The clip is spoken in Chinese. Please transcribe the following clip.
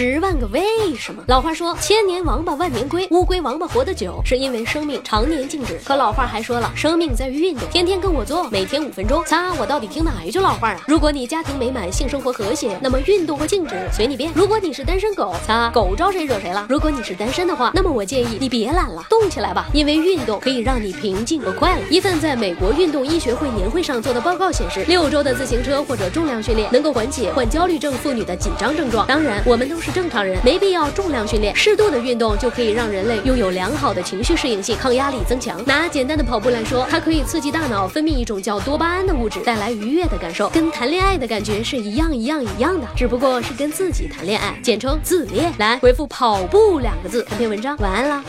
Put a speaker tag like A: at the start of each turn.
A: 十万个为什么？老话说，千年王八万年龟，乌龟王八活得久，是因为生命常年静止。可老话还说了，生命在于运动，天天跟我做，每天五分钟。擦，我到底听哪一句老话啊？如果你家庭美满，性生活和谐，那么运动和静止随你便。如果你是单身狗，擦，狗招谁惹谁了？如果你是单身的话，那么我建议你别懒了，动起来吧，因为运动可以让你平静和快乐。一份在美国运动医学会年会上做的报告显示，六周的自行车或者重量训练能够缓解患焦虑症妇女的紧张症状。当然，我们都是是正常人，没必要重量训练，适度的运动就可以让人类拥有良好的情绪适应性，抗压力增强。拿简单的跑步来说，它可以刺激大脑分泌一种叫多巴胺的物质，带来愉悦的感受，跟谈恋爱的感觉是一样一样一样的，只不过是跟自己谈恋爱，简称自恋。来回复跑步两个字，看篇文章，晚安了。